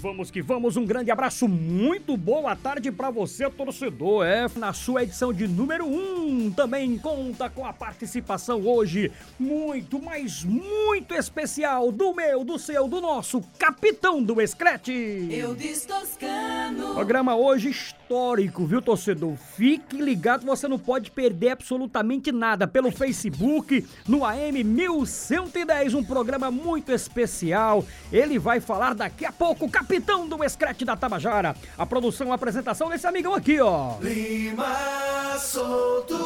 vamos que vamos, um grande abraço, muito boa tarde para você, torcedor. É, na sua edição de número 1, um, também conta com a participação hoje muito, mas muito especial do meu, do seu, do nosso capitão do Escrete. Eu Toscano. Programa hoje histórico, viu, torcedor? Fique ligado, você não pode perder absolutamente nada pelo Facebook, no AM 1110, um programa muito especial. Ele vai falar daqui a pouco, o capitão do Escrete da Tabajara. A produção, a apresentação desse amigão aqui, ó. Lima Solto.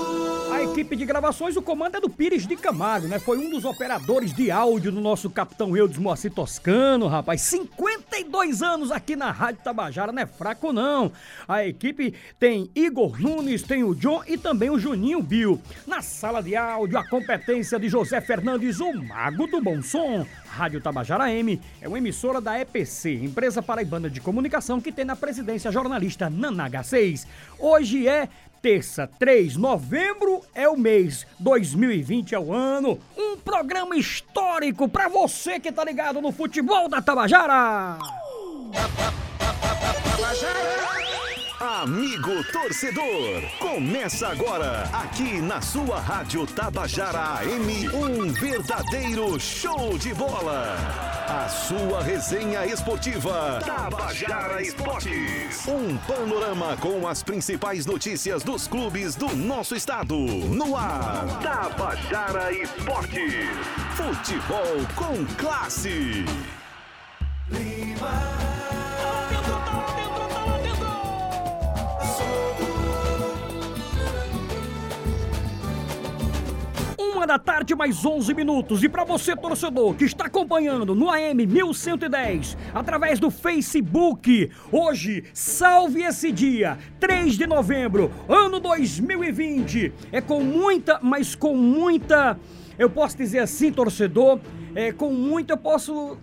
A equipe de gravações, o comando é do Pires de Camargo, né? Foi um dos operadores de áudio do nosso capitão Eudes Moacir Toscano, rapaz. 52 anos aqui na Rádio Tabajara, não é fraco não. A equipe tem Igor Nunes, tem o John e também o Juninho Bill. Na sala de áudio, a competência de José Fernandes, o mago do bom som. Rádio Tabajara M é uma emissora da EPC, empresa paraibana de comunicação que tem na presidência a jornalista Nana H6. Hoje é terça, 3 de novembro é o mês, 2020 é o ano. Um programa histórico para você que tá ligado no futebol da Tabajara. Tabajara! Amigo torcedor, começa agora aqui na sua Rádio Tabajara AM um verdadeiro show de bola. A sua resenha esportiva Tabajara Esportes. Um panorama com as principais notícias dos clubes do nosso estado. No ar, Tabajara Esportes. Futebol com classe. Lima. Uma da tarde, mais 11 minutos. E para você, torcedor, que está acompanhando no AM 1110, através do Facebook, hoje, salve esse dia, 3 de novembro, ano 2020. É com muita, mas com muita, eu posso dizer assim, torcedor, é com muita, eu posso,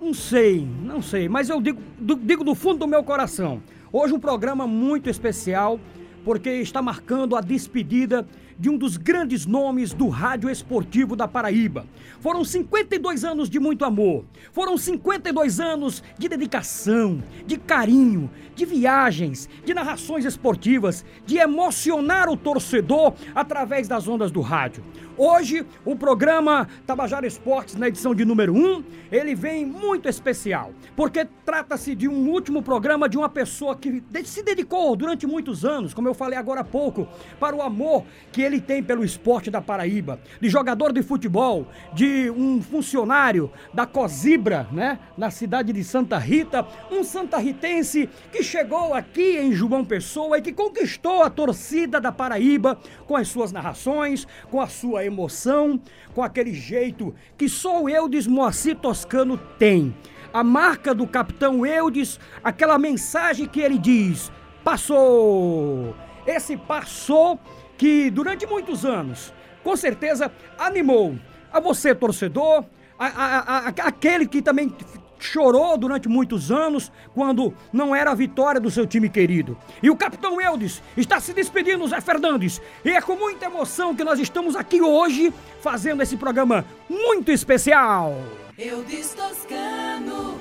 não sei, não sei, mas eu digo, digo do fundo do meu coração. Hoje um programa muito especial, porque está marcando a despedida de um dos grandes nomes do rádio esportivo da Paraíba. Foram 52 anos de muito amor, foram 52 anos de dedicação, de carinho, de viagens, de narrações esportivas, de emocionar o torcedor através das ondas do rádio. Hoje, o programa Tabajara Esportes, na edição de número 1, ele vem muito especial, porque trata-se de um último programa de uma pessoa que se dedicou durante muitos anos, como eu falei agora há pouco, para o amor que ele tem pelo esporte da Paraíba, de jogador de futebol, de um funcionário da Cosibra, né, na cidade de Santa Rita, um santarritense que chegou aqui em João Pessoa e que conquistou a torcida da Paraíba com as suas narrações, com a sua emoção, com aquele jeito que só o Eudes Moacir Toscano tem. A marca do capitão Eudes, aquela mensagem que ele diz: passou! Esse passou que durante muitos anos, com certeza, animou a você, torcedor, a, a, a, aquele que também chorou durante muitos anos quando não era a vitória do seu time querido. E o capitão Eudes está se despedindo, Zé Fernandes. E é com muita emoção que nós estamos aqui hoje fazendo esse programa muito especial. Eudes Toscano.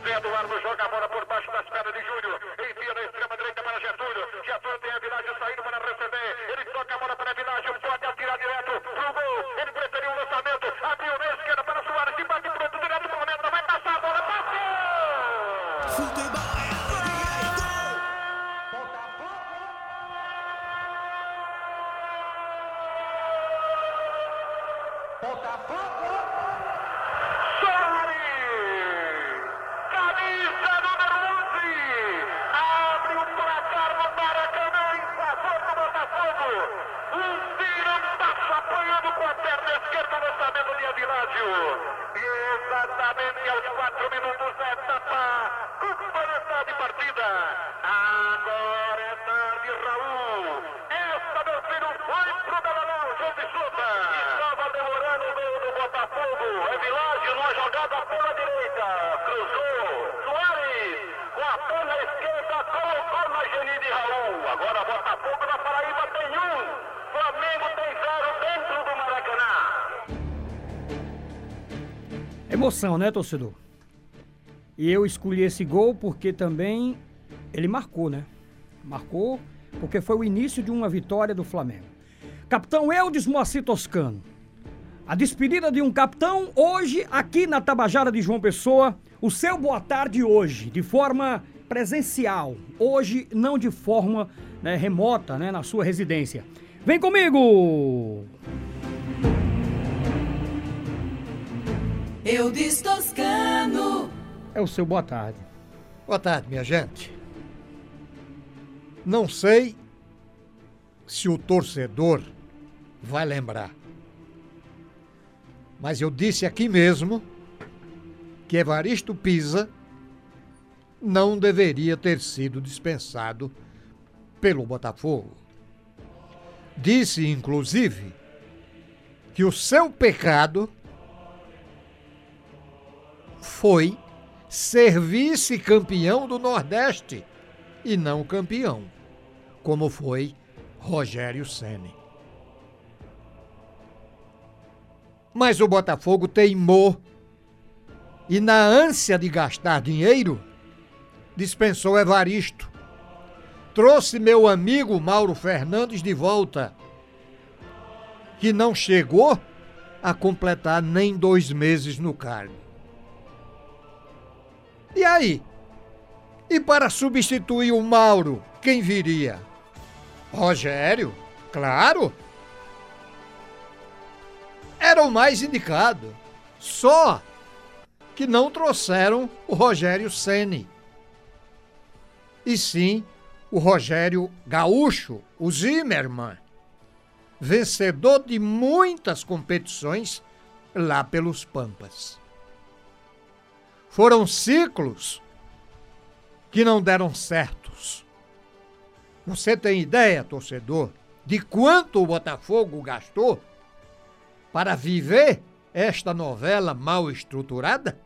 Eduardo joga a bola por baixo das pernas de Júnior. Envia na extrema direita para Getúlio. Getúlio tem a viragem receber. Né, torcedor? E eu escolhi esse gol porque também ele marcou, né? Marcou porque foi o início de uma vitória do Flamengo. Capitão Eudes Moacir Toscano. A despedida de um capitão hoje aqui na Tabajara de João Pessoa. O seu boa tarde hoje, de forma presencial. Hoje, não de forma né, remota, né, na sua residência. Vem comigo! Eu Toscano. É o seu boa tarde. Boa tarde, minha gente. Não sei se o torcedor vai lembrar. Mas eu disse aqui mesmo que Evaristo Pisa não deveria ter sido dispensado pelo Botafogo. Disse, inclusive, que o seu pecado foi ser vice-campeão do Nordeste e não campeão, como foi Rogério Ceni. Mas o Botafogo teimou e, na ânsia de gastar dinheiro, dispensou Evaristo. Trouxe meu amigo Mauro Fernandes de volta, que não chegou a completar nem dois meses no cargo. E aí? E para substituir o Mauro, quem viria? Rogério, claro. Era o mais indicado. Só que não trouxeram o Rogério Ceni. E sim o Rogério Gaúcho, o Zimmermann, vencedor de muitas competições lá pelos Pampas. Foram ciclos que não deram certos. Você tem ideia, torcedor, de quanto o Botafogo gastou para viver esta novela mal estruturada?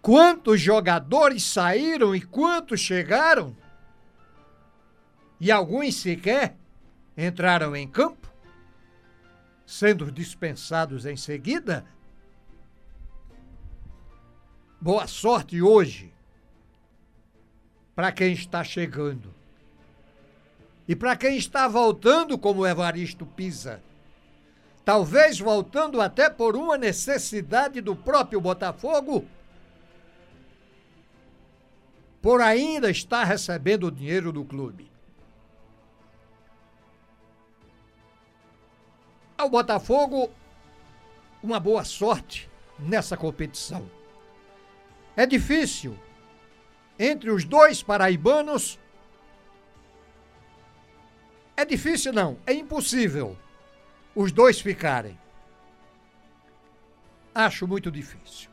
Quantos jogadores saíram e quantos chegaram? E alguns sequer entraram em campo, sendo dispensados em seguida? Boa sorte hoje para quem está chegando. E para quem está voltando, como Evaristo Pisa. Talvez voltando até por uma necessidade do próprio Botafogo, por ainda estar recebendo o dinheiro do clube. Ao Botafogo, uma boa sorte nessa competição. É difícil entre os dois paraibanos. É difícil, não, é impossível os dois ficarem. Acho muito difícil.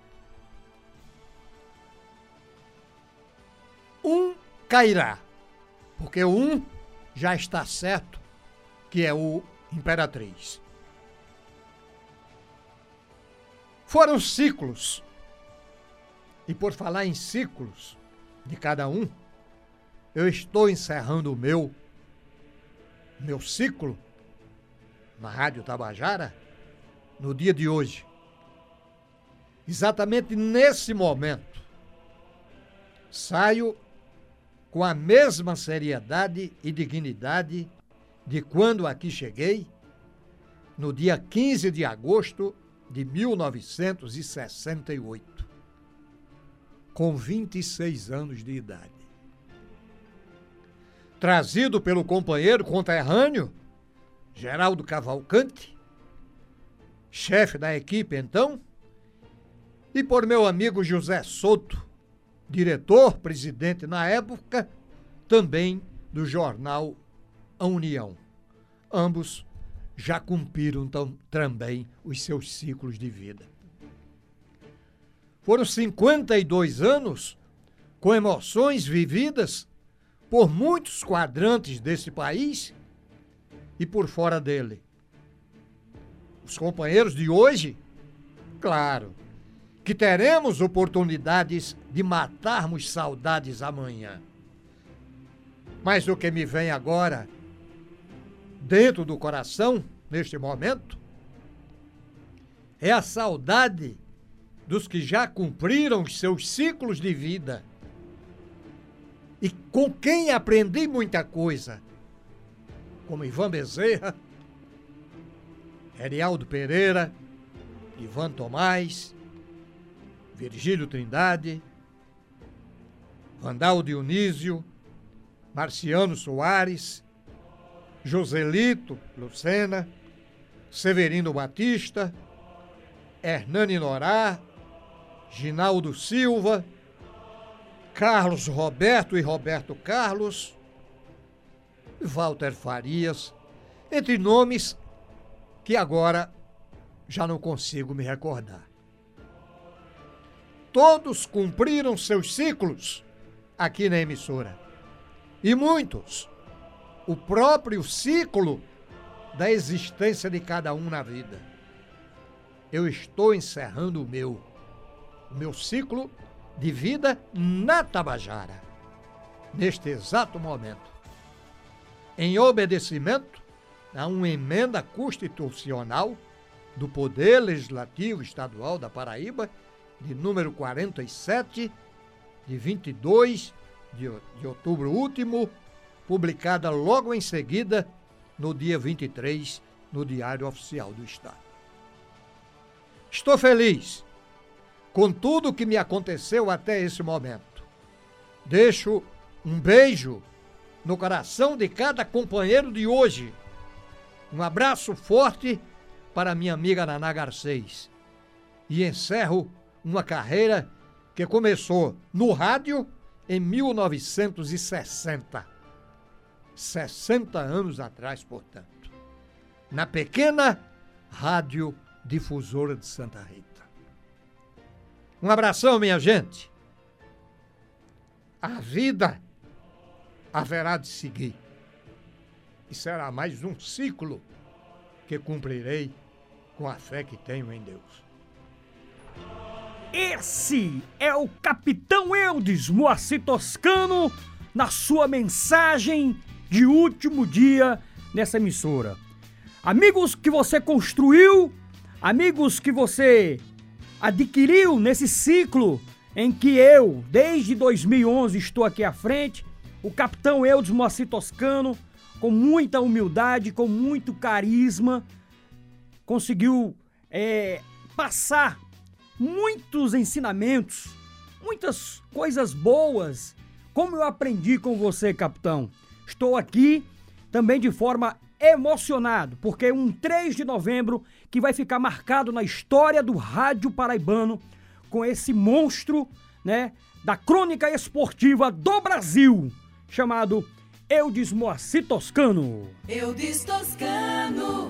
Um cairá, porque um já está certo que é o Imperatriz. Foram ciclos e por falar em ciclos de cada um, eu estou encerrando o meu meu ciclo na Rádio Tabajara no dia de hoje. Exatamente nesse momento. Saio com a mesma seriedade e dignidade de quando aqui cheguei, no dia 15 de agosto de 1968 com 26 anos de idade. Trazido pelo companheiro conterrâneo, Geraldo Cavalcante, chefe da equipe então, e por meu amigo José Soto, diretor, presidente na época, também do jornal A União. Ambos já cumpriram também os seus ciclos de vida. Foram 52 anos com emoções vividas por muitos quadrantes desse país e por fora dele. Os companheiros de hoje, claro, que teremos oportunidades de matarmos saudades amanhã. Mas o que me vem agora, dentro do coração, neste momento, é a saudade dos que já cumpriram os seus ciclos de vida. E com quem aprendi muita coisa, como Ivan Bezerra, Erialdo Pereira, Ivan Tomás, Virgílio Trindade, Vandal Dionísio, Marciano Soares, Joselito Lucena, Severino Batista, Hernani Norá, Ginaldo Silva, Carlos Roberto e Roberto Carlos, Walter Farias, entre nomes que agora já não consigo me recordar. Todos cumpriram seus ciclos aqui na emissora. E muitos, o próprio ciclo da existência de cada um na vida. Eu estou encerrando o meu, meu ciclo de vida na Tabajara, neste exato momento. Em obedecimento a uma emenda constitucional do Poder Legislativo Estadual da Paraíba, de número 47, de 22 de, de outubro último, publicada logo em seguida, no dia 23, no Diário Oficial do Estado. Estou feliz com tudo que me aconteceu até esse momento. Deixo um beijo no coração de cada companheiro de hoje. Um abraço forte para minha amiga Naná Garcês. E encerro uma carreira que começou no rádio em 1960. 60 anos atrás, portanto. Na pequena Rádio Difusora de Santa Rita. Um abração, minha gente. A vida haverá de seguir. E será mais um ciclo que cumprirei com a fé que tenho em Deus. Esse é o Capitão Eudes Moacir Toscano na sua mensagem de último dia nessa emissora. Amigos que você construiu, amigos que você adquiriu nesse ciclo em que eu, desde 2011, estou aqui à frente, o Capitão Eudes Moacir Toscano, com muita humildade, com muito carisma, conseguiu é, passar muitos ensinamentos, muitas coisas boas, como eu aprendi com você, capitão. Estou aqui também de forma emocionado, porque é um 3 de novembro que vai ficar marcado na história do rádio paraibano com esse monstro, né, da crônica esportiva do Brasil, chamado Eudes Moacir Toscano. Eudes Toscano.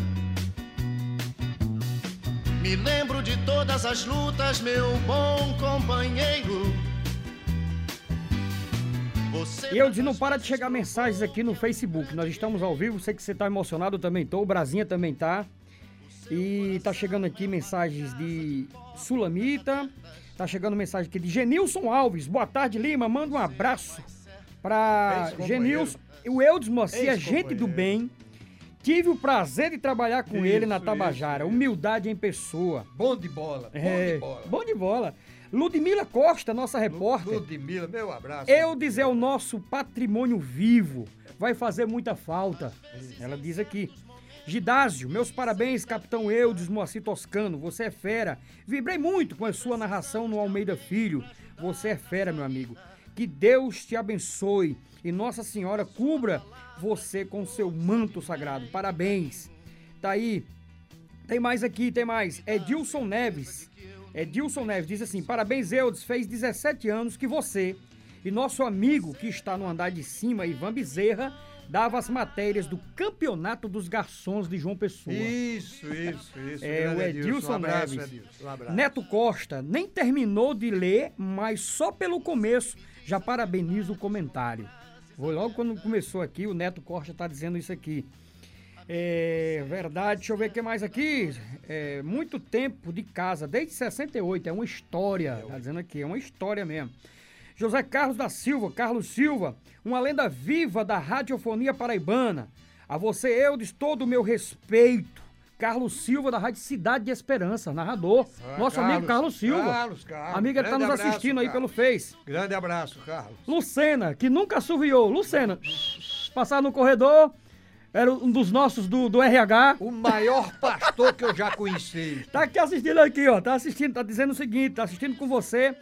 Me lembro de todas as lutas, meu bom companheiro. E eu disse, não para de chegar mensagens aqui no Facebook. Nós estamos ao vivo, sei que você está emocionado, eu também tô. O Brasinha também tá. E tá chegando aqui mensagens de Sulamita. Tá chegando mensagem aqui de Genilson Alves. Boa tarde, Lima. Manda um abraço para Genilson. O Eudes Moacir, gente do bem. Tive o prazer de trabalhar com Isso, ele na isso, Tabajara. isso. Humildade em pessoa. Bom de bola, bom É, de bola. bom de bola. Ludmila Costa, nossa repórter. Ludmila, meu abraço. Eudes é o nosso patrimônio vivo. Vai fazer muita falta. Ela diz aqui. Gidásio, meus parabéns, capitão Eudes Moacir Toscano. Você é fera. Vibrei muito com a sua narração no Almeida Filho. Você é fera, meu amigo. Que Deus te abençoe e Nossa Senhora cubra você com seu manto sagrado. Parabéns. Tá aí. Tem mais aqui, tem mais. Edilson Neves. Edilson Neves diz assim: Parabéns, Eudes. Fez 17 anos que você e nosso amigo que está no andar de cima, Ivan Bezerra, dava as matérias do Campeonato dos Garçons de João Pessoa. Isso, isso, isso. É, o Edilson um abraço, Neves. Edilson, um. Neto Costa nem terminou de ler, mas só pelo começo já parabenizo o comentário. Vou logo quando começou aqui, o Neto Costa tá dizendo isso aqui. É verdade, deixa eu ver o que mais aqui. É, muito tempo de casa, desde 68, é uma história. Tá dizendo aqui, é uma história mesmo. José Carlos da Silva, Carlos Silva, uma lenda viva da radiofonia paraibana. A você, Eudes, todo o meu respeito. Carlos Silva, da Rádio Cidade de Esperança, narrador. Ah, Nosso Carlos, amigo Carlos Silva. Carlos, Carlos. Amiga que tá Grande nos abraço, assistindo aí Carlos. pelo Face. Grande abraço, Carlos. Lucena, que nunca assoviou. Lucena, passar no corredor, era um dos nossos do, do RH. O maior pastor que eu já conheci. Tá aqui assistindo aqui, ó. Tá assistindo, tá dizendo o seguinte, tá assistindo com você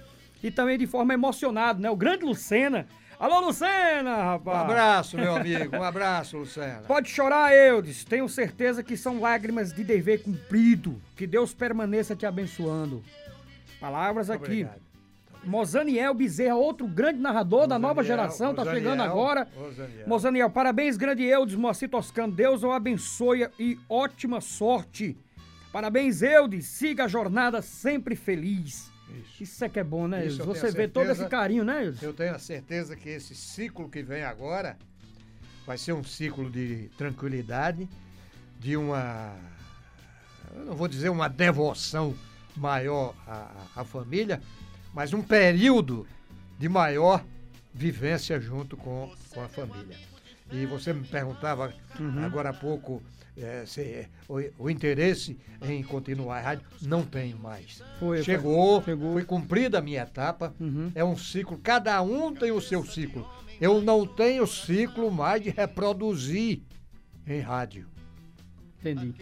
e também de forma emocionada, né? O grande Lucena. Alô, Lucena, Um rapaz. abraço, meu amigo. Um abraço, Luciana. Pode chorar, Eudes. Tenho certeza que são lágrimas de dever cumprido. Que Deus permaneça te abençoando. Palavras aqui. Obrigado. Mozaniel Bezerra, outro grande narrador da nova Mozaniel, geração, tá Mozaniel, chegando agora. Mozaniel. Mozaniel, parabéns, grande Eudes, Moacir Toscano. Deus o abençoe e ótima sorte. Parabéns, Eudes. Siga a jornada sempre feliz. Isso. Isso é que é bom, né, Isso Você vê todo certeza. esse carinho, né, Eudes? Eu tenho a certeza que esse ciclo que vem agora vai ser um ciclo de tranquilidade, de uma. Eu não vou dizer uma devoção maior à, à família, mas um período de maior vivência junto com, com a família. E você me perguntava Uhum. agora há pouco eh, se o, o interesse em continuar a rádio. Não tenho mais. Foi, Chegou, chegou. foi cumprida a minha etapa. Uhum. É um ciclo, cada um tem o seu ciclo. Eu não tenho ciclo mais de reproduzir em rádio. Entendi.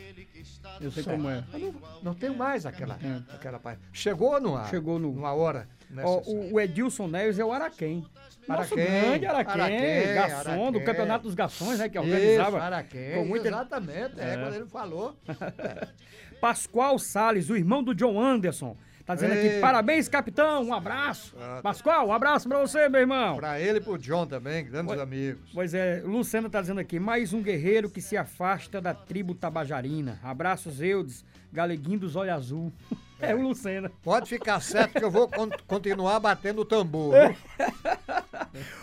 Eu sei como é. Não, não tenho mais aquela, É. aquela parte. Chegou numa, Chegou no- numa hora. O, o Edilson Neves é o Araquém. Araquém, grande Araquém, Araquém, garçom do Araquém. Campeonato dos Garçons, né? Que Isso, organizava. Araquém, com muita- exatamente. É. É. quando ele falou. Pascoal Salles, o irmão do John Anderson. Tá dizendo aqui, Ei. parabéns, capitão, um abraço. Ah, tá. Pascoal, um abraço pra você, meu irmão. Pra ele e pro John também, grandes Oi. amigos. Pois é, Lucena tá dizendo aqui, mais um guerreiro que se afasta da tribo tabajarina. Abraços, Eudes, galeguinho dos olhos azul. É, o Lucena. Pode ficar certo que eu vou con- continuar batendo o tambor.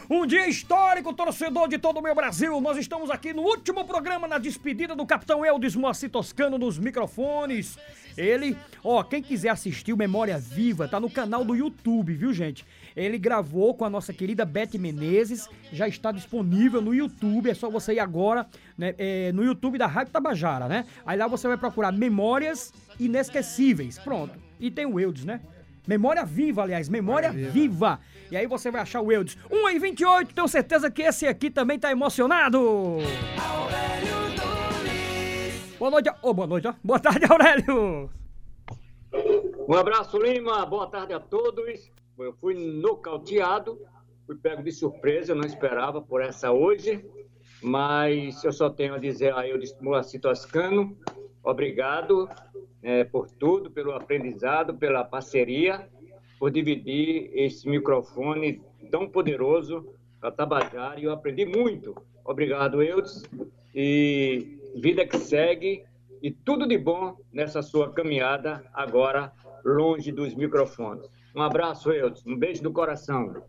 Um dia histórico, torcedor de todo o meu Brasil. Nós estamos aqui no último programa na despedida do Capitão Eudes Moacir Toscano nos microfones. Ele, ó, quem quiser assistir o Memória Viva, tá no canal do YouTube, viu, gente? Ele gravou com a nossa querida Beth Menezes, já está disponível no YouTube, é só você ir agora né, é, no YouTube da Rádio Tabajara, né? Aí lá você vai procurar Memórias Inesquecíveis, pronto. E tem o Eudes, né? Memória viva, aliás, Memória viva. E aí você vai achar o Eudes. 1 e 28, tenho certeza que esse aqui também tá emocionado. Aurélio Nunes. Boa noite, ô, boa noite, ó. Boa tarde, Aurélio. Um abraço, Lima. Boa tarde a todos. Eu fui nocauteado, fui pego de surpresa, eu não esperava por essa hoje, mas eu só tenho a dizer a eu de Moacir Toscano, obrigado eh, por tudo, pelo aprendizado, pela parceria, por dividir esse microfone tão poderoso com a Tabajara, e eu aprendi muito. Obrigado, Eudes, e vida que segue, e tudo de bom nessa sua caminhada agora longe dos microfones. Um abraço, Eudes. Um beijo no coração.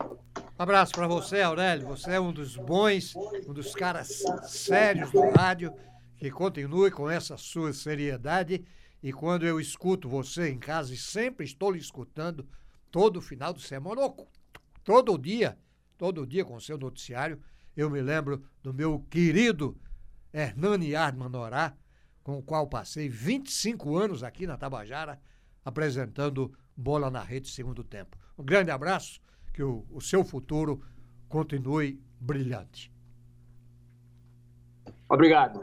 Um abraço pra você, Aurélio. Você é um dos bons, um dos caras sérios do rádio. Que continue com essa sua seriedade. E quando eu escuto você em casa, e sempre estou lhe escutando, todo final de semana, ou todo dia, todo dia com o seu noticiário, eu me lembro do meu querido Hernani Ardman Norá, com o qual passei 25 anos aqui na Tabajara, apresentando Bola na Rede segundo tempo. Um grande abraço, que o, o seu futuro continue brilhante. Obrigado.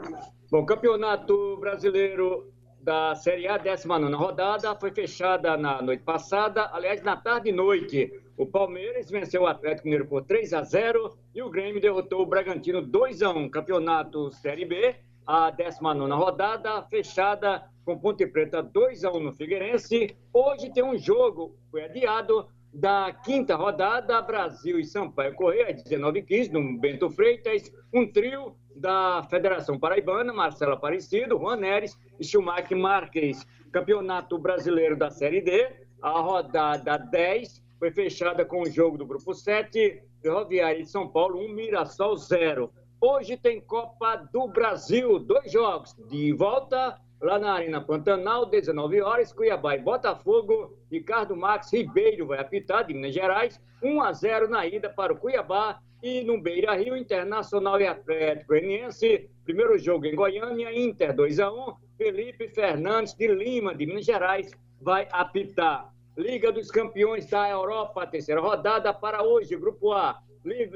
Bom, Campeonato Brasileiro da Série A, 19 rodada, foi fechada na noite passada, aliás, na tarde e noite. O Palmeiras venceu o Atlético Mineiro por 3 a 0 e o Grêmio derrotou o Bragantino 2 a 1. Campeonato Série B, a 19 rodada, fechada com Ponte Preta 2 a 1 no Figueirense. Hoje tem um jogo, foi adiado, da quinta rodada, Brasil e Sampaio Correia, às 19h15, no Bento Freitas, um trio da Federação Paraibana, Marcelo Aparecido, Juan Neres e Schumacher Marques. Campeonato Brasileiro da Série D, a rodada 10 foi fechada com o jogo do Grupo 7, Ferroviária de São Paulo 1, Mirassol 0. Hoje tem Copa do Brasil, dois jogos de volta lá na Arena Pantanal, 19 horas, Cuiabá e Botafogo. Ricardo Max Ribeiro vai apitar de Minas Gerais, 1 a 0 na ida para o Cuiabá e no Beira Rio Internacional e Atlético Goianiense. Primeiro jogo em Goiânia, Inter 2 a 1. Felipe Fernandes de Lima, de Minas Gerais, vai apitar. Liga dos Campeões da Europa, terceira rodada para hoje, Grupo A.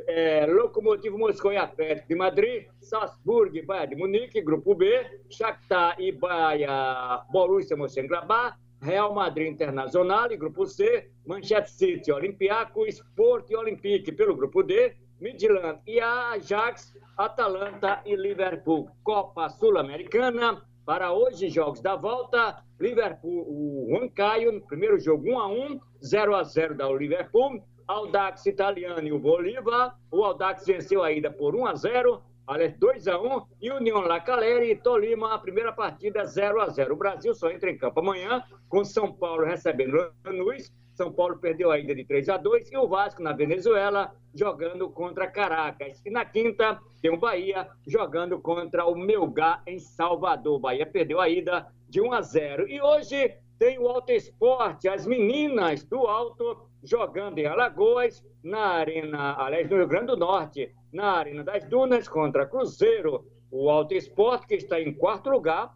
É, Locomotivo Moscou e Atlético de Madrid, Salzburg Bayern de Munique, Grupo B, Shakhtar e Bahia, Borussia Mönchengladbach, Real Madrid Internacional e Grupo C, Manchester City, Olympiacos, Porto e Olympique pelo Grupo D, Midland e Ajax, Atalanta e Liverpool. Copa Sul-Americana, para hoje, jogos da volta, Liverpool, o Huancaio, no primeiro jogo 1 a 1 0 a 0 da Liverpool, Audax Italiano e o Bolívar, o Audax venceu a ida por 1 a 0 aliás, 2 a 1 e União La Calera e Tolima, a primeira partida 0 a 0 O Brasil só entra em campo amanhã, com São Paulo recebendo Lanús, São Paulo perdeu a ida de 3 a 2 e o Vasco na Venezuela jogando contra Caracas. E na quinta tem o Bahia jogando contra o Melgar em Salvador. O Bahia perdeu a ida de 1 a 0. E hoje tem o Alto Esporte, as meninas do Alto jogando em Alagoas, na Arena, aliás, no Rio Grande do Norte, na Arena das Dunas contra Cruzeiro. O Alto Esporte que está em quarto lugar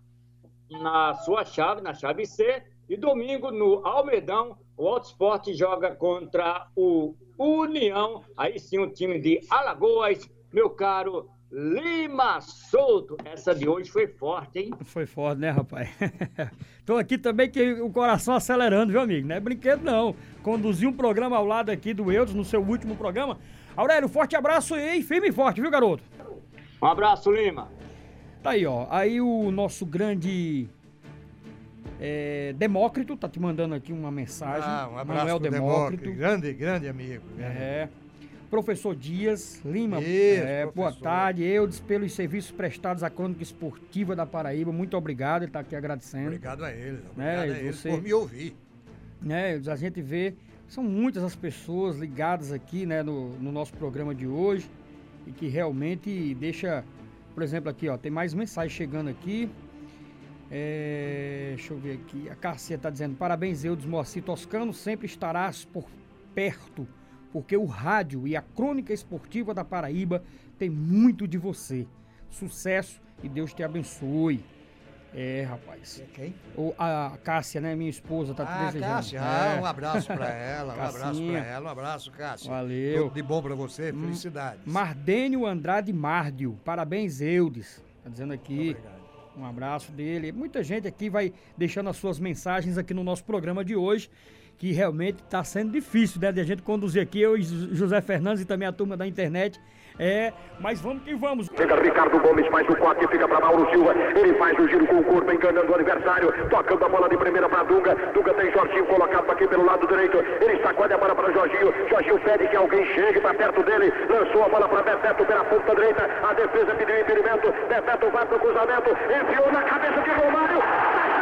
na sua chave, na chave C. E domingo, no Almedão, o Alto Esporte joga contra o União. Aí sim, o time de Alagoas, meu caro Lima Souto. Essa de hoje foi forte, hein? Foi forte, né, rapaz? Tô aqui também que o coração acelerando, viu, amigo? Não é brinquedo, não. Conduzi um programa ao lado aqui do Eudes, no seu último programa. Aurélio, forte abraço e firme e forte, viu, garoto? Um abraço, Lima. Tá aí, ó. Aí o nosso grande é, Demócrito tá te mandando aqui uma mensagem. Ah, um abraço Manuel Demócrito. Demócrito. Grande, grande amigo. grande. É. Professor Dias Lima, Isso, é, boa tarde. Eudes, pelos serviços prestados à crônica esportiva da Paraíba, muito obrigado, ele está aqui agradecendo. Obrigado a eles. Obrigado Né, a eles você- por me ouvir. né, a gente vê, são muitas as pessoas ligadas aqui, né, no, no nosso programa de hoje e que realmente deixa, por exemplo, aqui, ó, tem mais mensagem chegando aqui. É, deixa eu ver aqui. A Cássia está dizendo: parabéns, Eudes Moacir Toscano, sempre estarás por perto, porque o rádio e a crônica esportiva da Paraíba tem muito de você. Sucesso e Deus te abençoe. É, rapaz. Quem? O, a Cássia, né, minha esposa, tá te Ah, desejando. Cássia, É. ah, um abraço pra ela, um abraço pra ela, um abraço, Cássia. Valeu. Tudo de bom pra você, felicidades. Mardênio Andrade Márdio, parabéns, Eudes. Tá dizendo aqui. Um abraço dele. Muita gente aqui vai deixando as suas mensagens aqui no nosso programa de hoje, que realmente está sendo difícil, né, de a gente conduzir aqui, eu e José Fernandes e também a turma da internet. É, mas vamos que vamos. Chega Ricardo Gomes, faz o corte, fica para Mauro Silva. Ele faz o giro com o corpo, enganando o adversário. Tocando a bola de primeira para Dunga. Dunga tem Jorginho colocado aqui pelo lado direito. Ele sacode a bola para Jorginho. Jorginho pede que alguém chegue para perto dele. Lançou a bola para Bebeto pela ponta direita. A defesa pediu impedimento. Bebeto vai para o cruzamento. Enfiou na cabeça de Romário.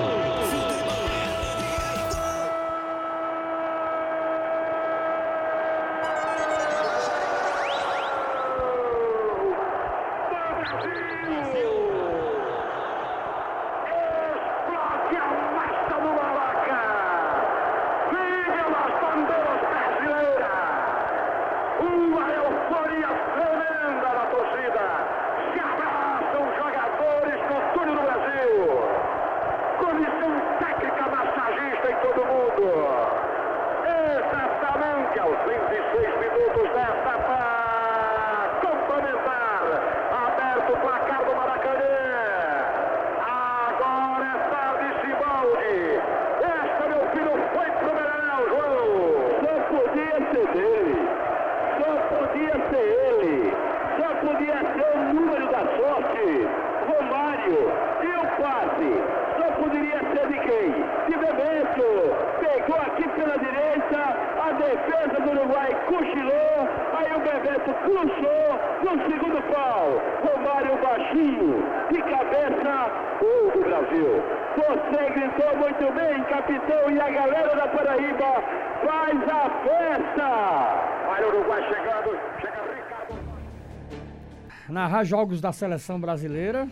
Explode a massa do Maraca! Vive as bandeiras brasileiras! Uma euforia tremenda da torcida! Se abraçam os jogadores no túnel do Brasil! Comissão técnica massagista em todo mundo! Exatamente aos 26 minutos desta etapa complementar! Aberto o placar do Maracanã! puxou no segundo pau. Romário baixinho, de cabeça, gol do Brasil. Você gritou muito bem, capitão, e a galera da Paraíba faz a Olha o Uruguai chegando, chega Ricardo. Narrar jogos da seleção brasileira.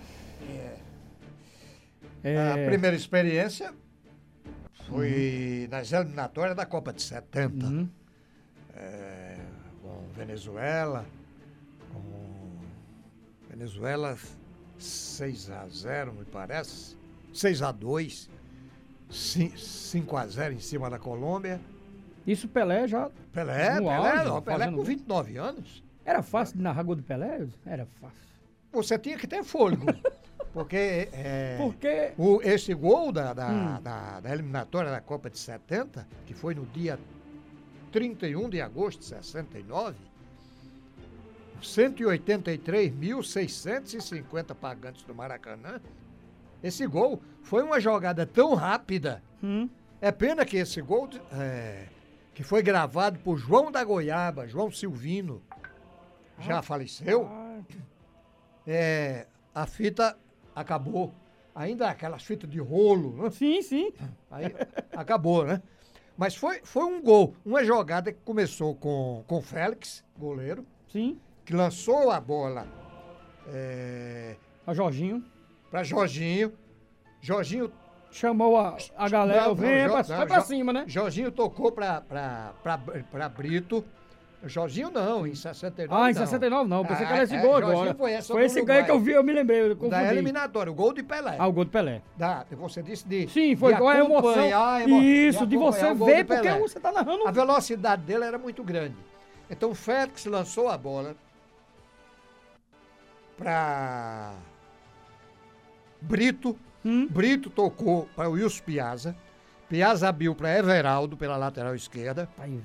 É. A primeira experiência foi nas eliminatórias da Copa de 70. Uhum. É, com Venezuela. Com Venezuela 6 a 0 me parece. 6 a 2 5 a 0 em cima da Colômbia. Isso Pelé já. Pelé, No Pelé, auge, não, Pelé com gol. 29 anos. Era fácil de narrar gol do Pelé? Era fácil. Você tinha que ter fôlego. Porque é, Porque. o, esse gol da, da, Hum. da- da eliminatória da Copa de 70, que foi no dia 31 de agosto de 69, 183.650 pagantes do Maracanã. Esse gol foi uma jogada tão rápida. Hum, É pena que esse gol, é, que foi gravado por João da Goiaba, João Silvino, já faleceu, ah, é, a fita acabou. Ainda aquelas fitas de rolo, né? sim, sim. Aí acabou, né? Mas foi, foi um gol, uma jogada que começou com, com Félix, goleiro, Sim. que lançou a bola é, A Jorginho. para Jorginho. Jorginho Chamou a, a galera. Não, não, vem pra, não, vai pra cima, né? Jorginho tocou pra, pra, pra, pra Brito. Jorginho não, em 69 Ah, em não. 69 não. Pensei que Ah, era esse é, gol agora. Foi, essa Foi esse Uruguai. que eu vi, eu me lembrei. Eu Da eliminatória, o gol de Pelé. Ah, o gol do Pelé. Da, você disse de. Sim, foi de igual a emoção. emo- Isso, de acompanhar você ver, porque você tá narrando. A velocidade dele era muito grande. Então o Félix lançou a bola para Brito. Hum. Brito tocou para o Wilson Piazza. Piazza abriu para Everaldo pela lateral esquerda. Aí.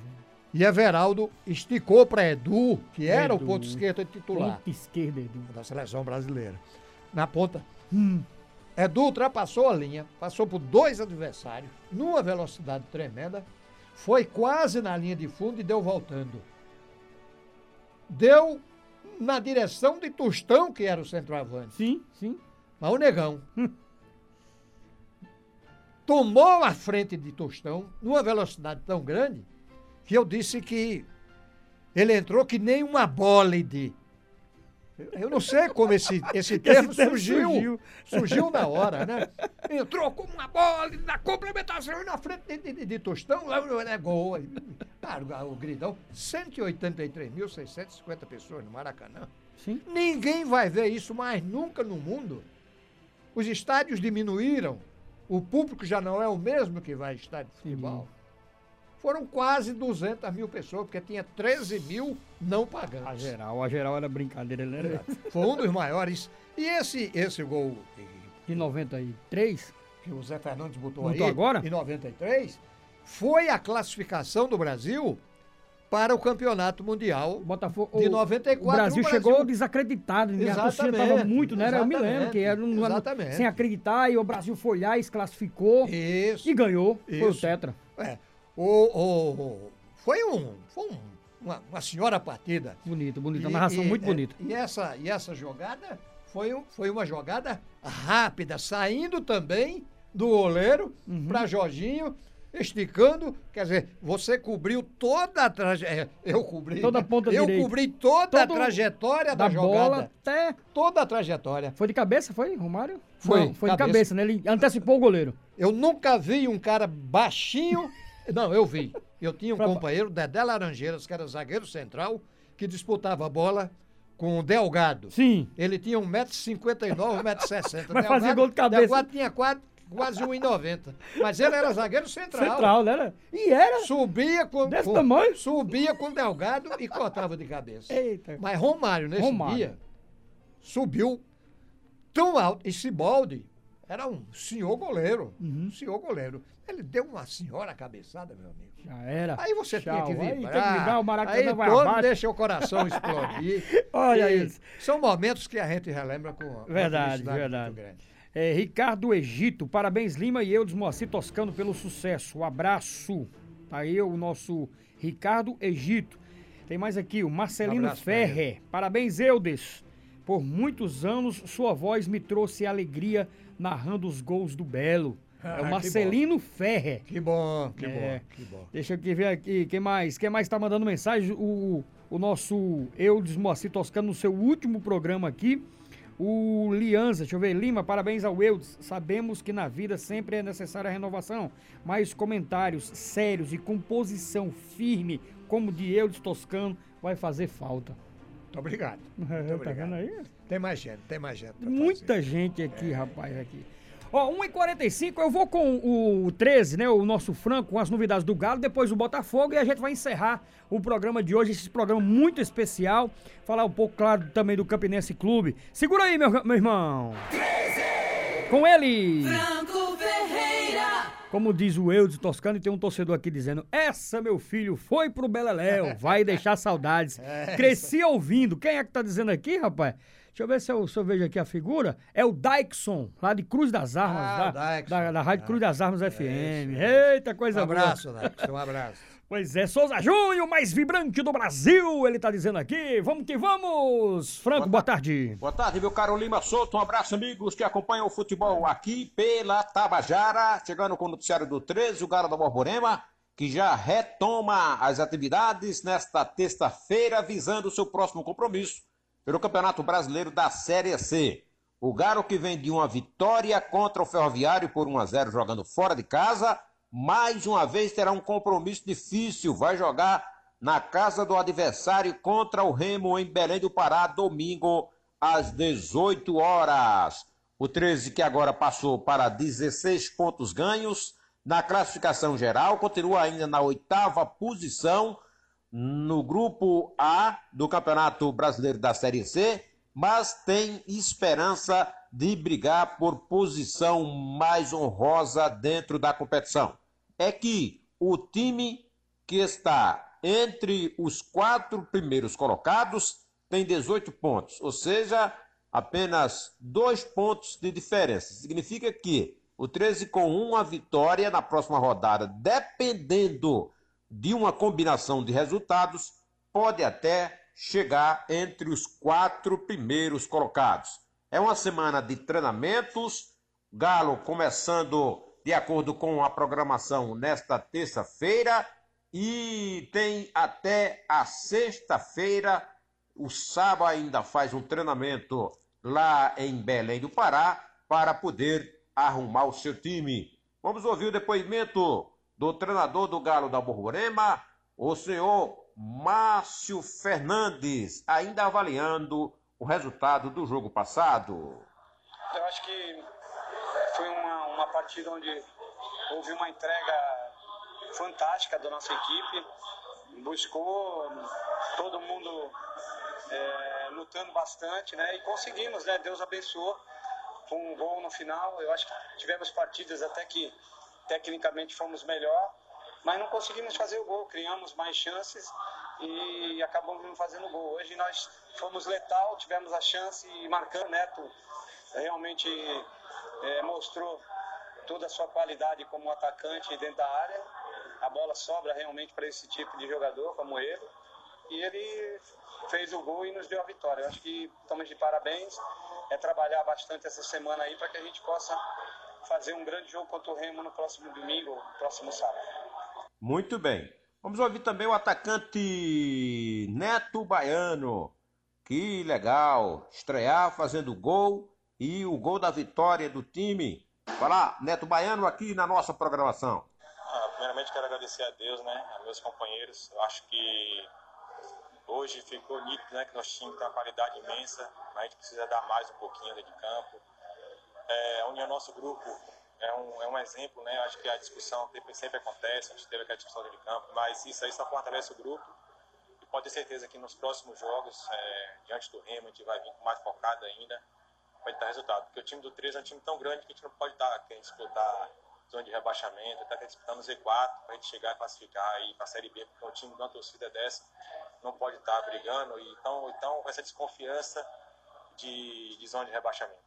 E Everaldo esticou para Edu, que era Edu. o ponto esquerdo titular Ponta esquerda, Edu. da seleção brasileira. Na ponta. Hum. Edu ultrapassou a linha, passou por dois adversários, numa velocidade tremenda, foi quase na linha de fundo e deu voltando. Deu na direção de Tostão, que era o centroavante. Sim, sim. Mas o negão tomou a frente de Tostão numa velocidade tão grande que eu disse que ele entrou que nem uma bólide. Eu- Eu não sei como esse, esse termo termo surgiu, surgiu. surgiu. na hora, né? Entrou como uma bola na complementação e na frente de, de, de, Tostão, lá é gol. Claro, o gridão, 183.650 pessoas no Maracanã. Sim. Ninguém vai ver isso mais nunca no mundo. Os estádios diminuíram. O público já não é o mesmo que vai a estádio de futebol. Foram quase 200 mil pessoas, porque tinha 13 mil não A pagantes. geral, a geral era brincadeira, ele era Foi um dos maiores. E esse, esse gol de 93. que o Zé Fernandes botou, Botou aí, agora? em 93, foi a classificação do Brasil para o Campeonato Mundial Botafogo. de o- 94. O Brasil, o chegou desacreditado, né? a torcida Exatamente, tava muito, né? Eu me lembro que era um, sem acreditar e o Brasil foi lá e se classificou Isso. e ganhou. Foi o Isso. Tetra. É, o, o- foi um, foi um- uma, uma senhora partida. Bonito, bonito. A E- narração e- muito é, bonita. E essa, e essa jogada foi, um- foi uma jogada rápida, saindo também do goleiro Uhum. para Jorginho, esticando. Quer dizer, você cobriu toda a trajetória. Eu cobri. Toda a ponta Eu direita. cobri toda a Todo- trajetória da, Da bola jogada. até. Toda a trajetória. Foi de cabeça, foi, Romário? Foi, Não, foi de cabeça. cabeça, né? Ele antecipou o goleiro. Eu nunca vi um cara baixinho. Não, eu vi. Eu tinha um Pra companheiro, Dedé Laranjeiras, que era zagueiro central, que disputava a bola com o Delgado. Sim. Ele tinha 1,59m, 1,60m. Mas fazia gol de cabeça. Delgado tinha quase, quase 1,90m. Mas ele era zagueiro central. Central, né? E era. Subia com, Desse com- tamanho? Subia com o Delgado e cortava de cabeça. Eita. Mas Romário, nesse Romário. dia, subiu tão alto. E Cibaldi era um senhor goleiro. Uhum. Um senhor goleiro. Ele deu uma senhora cabeçada, meu amigo. Já era. Aí você Tchau. tinha que Aí vibrar. tem que vibrar, o Maracanã aí vai todo abaixo. deixa o coração explodir. Olha E isso. São momentos que a gente relembra com Verdade, verdade. muito grande. É, Ricardo Egito, parabéns Lima e eu, Moacir Toscano, pelo sucesso. Um abraço. Tá aí o nosso Ricardo Egito. Tem mais aqui, o Marcelino Um abraço pra Ferre. Parabéns, Eudes. Por muitos anos, sua voz me trouxe alegria narrando os gols do Belo. Ah, é o que Marcelino Ferre. Que bom, que É. bom, que bom. Deixa eu ver aqui, quem mais? Quem mais tá mandando mensagem? O, o nosso Eudes Moacir Toscano no seu último programa aqui. O Lianza, deixa eu ver, Lima, parabéns ao Eudes. Sabemos que na vida sempre é necessária a renovação, mas comentários sérios e composição firme, como de Eudes Toscano, vai fazer falta. Muito obrigado. tá obrigado. vendo aí? Tem mais gente, tem mais gente. Muita gente aqui, rapaz, aqui. Ó, 1h45, eu vou com o 13, né? O nosso Franco, com as novidades do Galo, depois o Botafogo e a gente vai encerrar o programa de hoje, esse programa muito especial. Falar um pouco, claro, também do Campinense Clube. Segura aí, meu, meu irmão. Com ele! Franco Ferreira. Como diz o Eudes Toscano, e tem um torcedor aqui dizendo: Essa, meu filho, foi pro Beleléu, vai deixar saudades. Cresci ouvindo. Quem é que tá dizendo aqui, rapaz? Deixa eu ver se eu, se eu vejo aqui a figura. É o Dyckson, lá de Cruz das Armas, Ah, da, da, da Rádio Ah, Cruz das Armas é FM. isso, Eita, Um coisa boa. abraço, Nex, um abraço. Pois é, Souza Júnior, mais vibrante do Brasil, ele tá dizendo aqui. Vamos que vamos! Franco, boa tarde. Boa tarde, meu caro Lima Souto. Um abraço, amigos que acompanham o futebol aqui pela Tabajara. Chegando com o noticiário do 13, o Galo da Borborema, que já retoma as atividades nesta terça-feira, visando o seu próximo compromisso pelo Campeonato Brasileiro da Série C. O Galo que vem de uma vitória contra o Ferroviário por 1 a 0 jogando fora de casa, mais uma vez terá um compromisso difícil. Vai jogar na casa do adversário contra o Remo em Belém do Pará, domingo às 18 horas. O 13 que agora passou para 16 pontos ganhos na classificação geral, continua ainda na oitava posição no grupo A do Campeonato Brasileiro da Série C, mas tem esperança de brigar por posição mais honrosa dentro da competição. É que o time que está entre os quatro primeiros colocados tem 18 pontos, ou seja, apenas dois pontos de diferença. Significa que o 13 com uma vitória na próxima rodada, dependendo de uma combinação de resultados, pode até chegar entre os quatro primeiros colocados. É uma semana de treinamentos, Galo começando de acordo com a programação nesta terça-feira e tem até a sexta-feira. O sábado ainda faz um treinamento lá em Belém do Pará para poder arrumar o seu time. Vamos ouvir o depoimento do treinador do Galo da Borborema, o senhor Márcio Fernandes, ainda avaliando o resultado do jogo passado. Eu acho que partida onde houve uma entrega fantástica da nossa equipe. Buscou todo mundo é, lutando bastante, né? E conseguimos, né? Deus abençoou com um gol no final. Eu acho que tivemos partidas até que tecnicamente fomos melhor, mas não conseguimos fazer o gol. Criamos mais chances e acabamos não fazendo gol. Hoje nós fomos letal, tivemos a chance e marcando. Neto realmente é, mostrou toda a sua qualidade como atacante dentro da área. A bola sobra realmente para esse tipo de jogador como ele. E ele fez o gol e nos deu a vitória. Eu acho que estamos de parabéns. É trabalhar bastante essa semana aí para que a gente possa fazer um grande jogo contra o Remo no próximo domingo, próximo sábado. Muito bem. Vamos ouvir também o atacante Neto Baiano. Que legal! Estrear fazendo gol e o gol da vitória do time. Falar, Neto Baiano, aqui na nossa programação. Ah, primeiramente quero agradecer a Deus, né, a meus companheiros. Eu acho que hoje ficou nítido, né, que time tem uma qualidade imensa, mas a gente precisa dar mais um pouquinho de campo. É, a união nosso grupo é um, é um exemplo, né, eu acho que a discussão sempre acontece, a gente teve aquela discussão de campo, mas isso aí só fortalece o grupo. E pode ter certeza que nos próximos jogos, é, diante do Remo, a gente vai vir mais focado ainda, pode dar resultado. Porque o time do 13 é um time tão grande que a gente não pode estar querendo disputar zona de rebaixamento, está disputando Z4 para a gente chegar a classificar e para a Série B, porque um time de uma torcida dessa não pode estar brigando, e então, então essa desconfiança de, de zona de rebaixamento.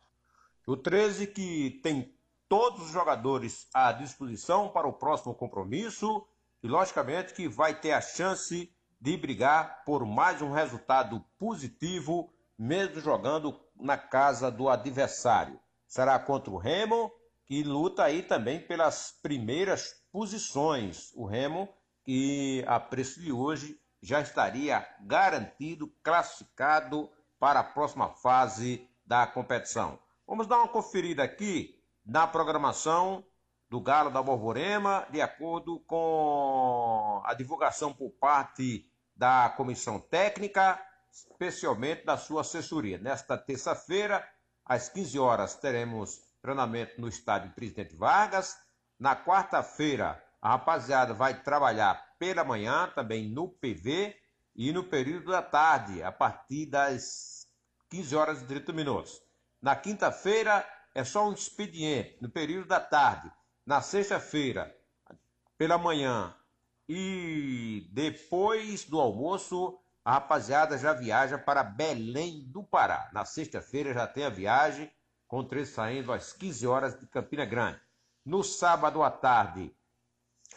O 13 que tem todos os jogadores à disposição para o próximo compromisso e, logicamente, que vai ter a chance de brigar por mais um resultado positivo, mesmo jogando na casa do adversário. Será contra o Remo, que luta aí também pelas primeiras posições. O Remo, que a preço de hoje já estaria garantido, classificado para a próxima fase da competição. Vamos dar uma conferida aqui na programação do Galo da Borborema, de acordo com a divulgação por parte da comissão técnica, especialmente da sua assessoria. Nesta terça-feira, às 15 horas, teremos treinamento no estádio Presidente Vargas. Na quarta-feira, a rapaziada vai trabalhar pela manhã, também no PV, e no período da tarde, a partir das 15 horas e 30 minutos. Na quinta-feira, é só um expediente, no período da tarde. Na sexta-feira, pela manhã e depois do almoço, a rapaziada já viaja para Belém do Pará. Na sexta-feira já tem a viagem, com três saindo às 15 horas de Campina Grande. No sábado à tarde,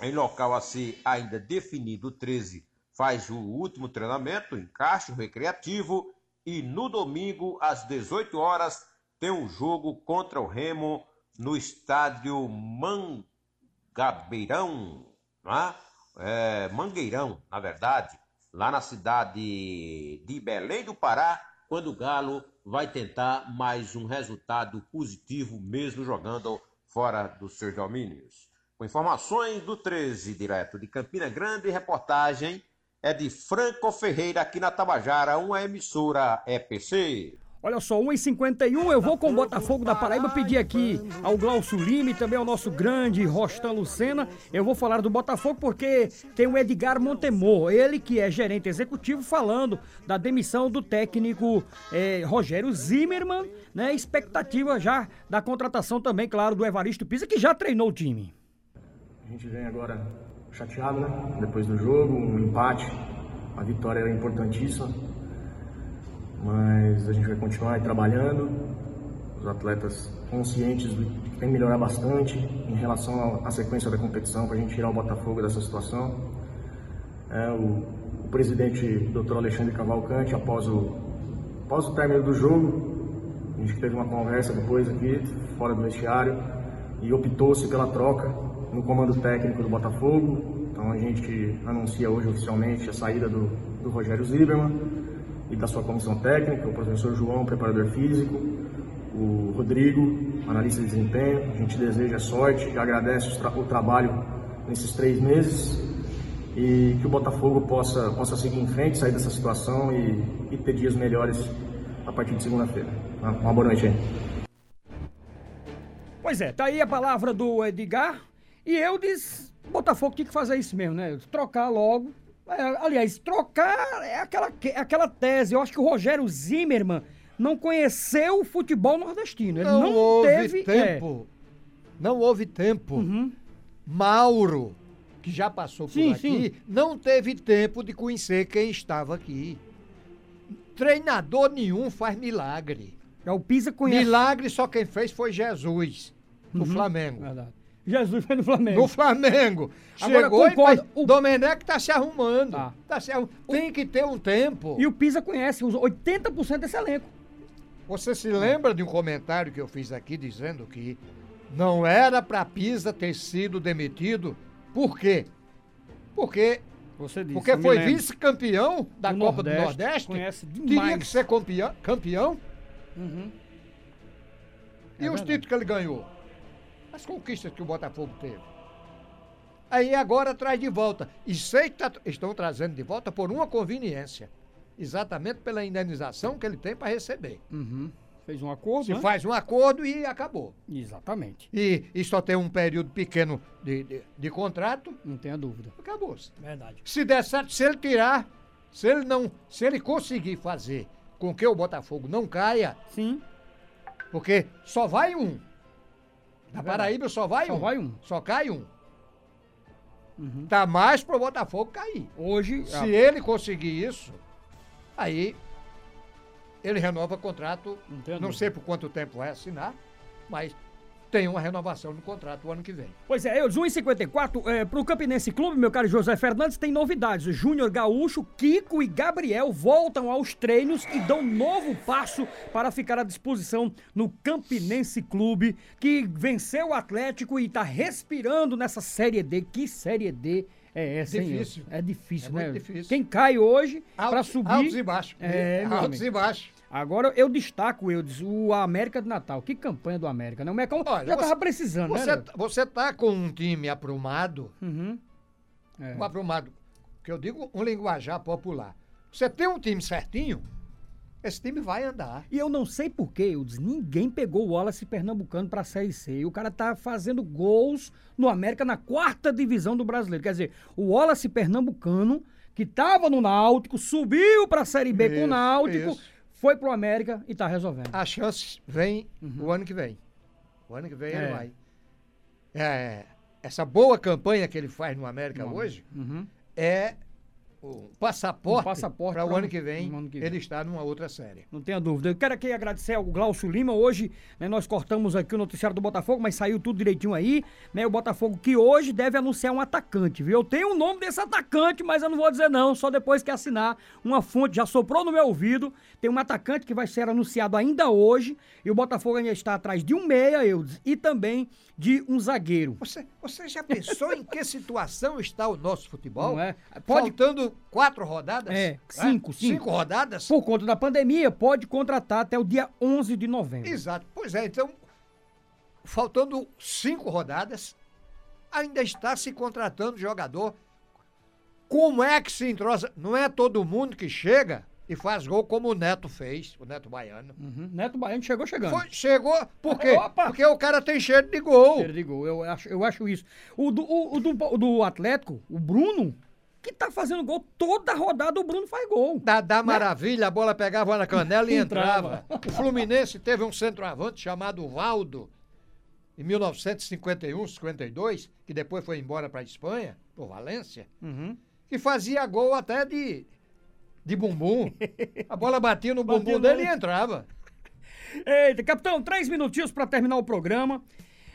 em local a ser ainda definido, 13 faz o último treinamento, encaixe recreativo, e no domingo, às 18 horas, tem um jogo contra o Remo no estádio Mangabeirão, é? É, Mangueirão, na verdade, lá na cidade de Belém do Pará, quando o Galo vai tentar mais um resultado positivo, mesmo jogando fora dos seus domínios. Com informações do 13, direto de Campina Grande, reportagem é de Franco Ferreira, aqui na Tabajara, uma emissora EPC. Olha só, 1h51, eu vou com o Botafogo da Paraíba pedir aqui ao Glaucio Lima e também ao nosso grande Rostan Lucena. Eu vou falar do Botafogo porque tem o Edgar Montemor, ele que é gerente executivo, falando da demissão do técnico eh, Rogério Zimmermann, né? Expectativa já da contratação também, claro, do Evaristo Pisa, que já treinou o time. A gente vem agora chateado, né? Depois do jogo, um empate, a vitória era importantíssima mas a gente vai continuar trabalhando, os atletas conscientes de que tem melhorar bastante em relação à sequência da competição para a gente tirar o Botafogo dessa situação. É, o, o, presidente Dr. Alexandre Cavalcante, após o, após o término do jogo, a gente teve uma conversa depois aqui, fora do vestiário, e optou-se pela troca no comando técnico do Botafogo. Então a gente anuncia hoje oficialmente a saída do, do Rogério Zimmermann e da sua comissão técnica, o professor João, preparador físico, o Rodrigo, analista de desempenho. A gente deseja sorte e agradece o, tra o trabalho nesses três meses e que o Botafogo possa, possa seguir em frente, sair dessa situação e, e ter dias melhores a partir de segunda-feira. Uma boa noite aí. Pois é, tá aí a palavra do Edgar e eu disse, Botafogo tinha que fazer isso mesmo, né? Trocar logo aliás, trocar é aquela, é aquela tese. Eu acho que o Rogério Zimmermann não conheceu o futebol nordestino. Ele não, não houve teve tempo. É... Não houve tempo. Uhum. Mauro, que já passou por sim, aqui, sim. não teve tempo de conhecer quem estava aqui. Treinador nenhum faz milagre. É o Pisa conhece. Milagre só quem fez foi Jesus, no uhum. Flamengo. Verdade. Jesus foi no Flamengo. No Flamengo. Agora, Chegou concordo. E o Domenech tá se arrumando. Tá. tá se arrumando. Tem que ter um tempo. E o Pisa conhece os 80% desse elenco. Você se lembra de um comentário que eu fiz aqui dizendo que não era para Pisa ter sido demitido? Por quê? Porque você disse, porque foi vice-campeão da do Copa Nordeste, do Nordeste. Conhece demais. Tinha que ser campeão. campeão. Uhum. E é os títulos que ele ganhou? As conquistas que o Botafogo teve. Aí agora traz de volta. E sei que tá, estão trazendo de volta por uma conveniência. Exatamente pela indenização que ele tem para receber. Uhum. Fez um acordo. Se né? faz um acordo e acabou. Exatamente. E, e só tem um período pequeno de, de, de contrato. Não tenha dúvida. Acabou-se. Verdade. Se der certo, se ele tirar, se ele não. Se ele conseguir fazer com que o Botafogo não caia. Sim. Porque só vai um. Na Paraíba só vai só um. Só vai um. Só cai um. Uhum. Tá mais pro Botafogo cair. Hoje. Se a... ele conseguir isso, aí ele renova o contrato. Entendo. Não sei por quanto tempo vai assinar, mas tem uma renovação no contrato o ano que vem. Pois é, Eudes, 1,54. É, pro Campinense Clube, meu caro José Fernandes, tem novidades. O Júnior Gaúcho, Kiko e Gabriel voltam aos treinos e dão novo passo para ficar à disposição no Campinense Clube, que venceu o Atlético e tá respirando nessa Série D. Que Série D é essa, hein, Difícil. Eudes? É difícil, É né? difícil. Quem cai hoje para subir... altos e baixos. É, Altos e baixos. Agora eu destaco, Eudes, o América de Natal. Que campanha do América, né? O Mecão já você- tava precisando, Você, né? você tá com um time aprumado, Uhum. É. um aprumado, que eu digo um linguajar popular. Você tem um time certinho, esse time vai andar. E eu não sei porquê, Eudes, ninguém pegou o Wallace Pernambucano pra Série C. E o cara tá fazendo gols no América na quarta divisão do brasileiro. Quer dizer, o Wallace Pernambucano, que tava no Náutico, subiu pra Série B com o Isso, Náutico, isso. Foi pro América e tá resolvendo. A chance vem o ano que vem. O ano que vem ele É. vai. É, essa boa campanha que ele faz no América hoje Uhum. é o passaporte, Um passaporte para o ano que vem ano que ele vem. está numa outra série. Não tenha dúvida. Eu quero aqui agradecer ao Glaucio Lima. Hoje, né, nós cortamos aqui o noticiário do Botafogo, mas saiu tudo direitinho aí. Né, o Botafogo que hoje deve anunciar um atacante, viu? Eu tenho o nome desse atacante, mas eu não vou dizer não, só depois que assinar. Uma fonte já soprou no meu ouvido. Tem um atacante que vai ser anunciado ainda hoje. E o Botafogo ainda está atrás de um meia, Eudes, e também de um zagueiro. Você, você já pensou em que situação está o nosso futebol? Não é? Pode- Faltando quatro rodadas? É, cinco, cinco. Cinco rodadas? Por conta da pandemia, pode contratar até o dia 11 de novembro. Exato. Pois é, então, faltando cinco rodadas, ainda está se contratando jogador. Como é que se entrosa? Não é todo mundo que chega e faz gol como o Neto fez, o Neto Baiano. Uhum. Neto Baiano chegou chegando. Foi- chegou, por quê? Opa! Porque o cara tem cheiro de gol. Cheiro de gol, eu acho, eu acho isso. O do, o, o do, o do Atlético, o Bruno, que tá fazendo gol toda rodada, o Bruno faz gol. Da, da maravilha, a bola pegava na canela e Entrava. entrava. O Fluminense teve um centroavante chamado Valdo, em 1951, 52, que depois foi embora para a Espanha, por Valência, Uhum. que fazia gol até de, de bumbum. A bola batia no bumbum dele e entrava. Eita, capitão, três minutinhos pra terminar o programa.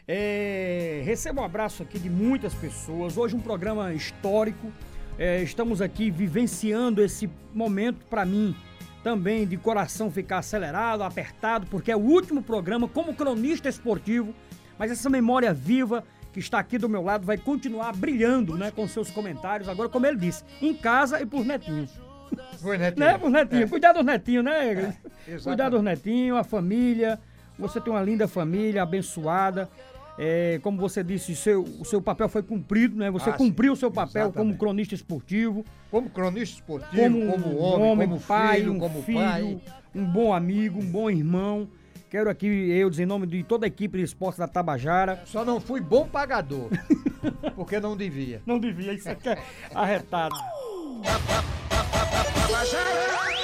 É, recebo um abraço aqui de muitas pessoas. Hoje um programa histórico. É, estamos aqui vivenciando esse momento pra mim também de coração ficar acelerado, apertado, porque é o último programa como cronista esportivo. Mas essa memória viva que está aqui do meu lado vai continuar brilhando, né, com seus comentários. Agora, como ele disse, em casa e por netinhos. Foi, Netinho? Né, por netinhos. É. Cuidar dos netinhos, né? exatamente. Cuidar dos netinhos, a família. Você tem uma linda família, abençoada. É, como você disse, o seu, o seu papel foi cumprido, né? Você Ah, cumpriu o seu papel como Exatamente. cronista esportivo, Como cronista esportivo, como, como, um homem, como pai, filho, um como filho, pai. um bom amigo, um bom irmão. Quero aqui, eu, em nome de toda a equipe de esportes da Tabajara. Só não fui bom pagador, porque não devia. Não devia, isso aqui é arretado. Tabajara!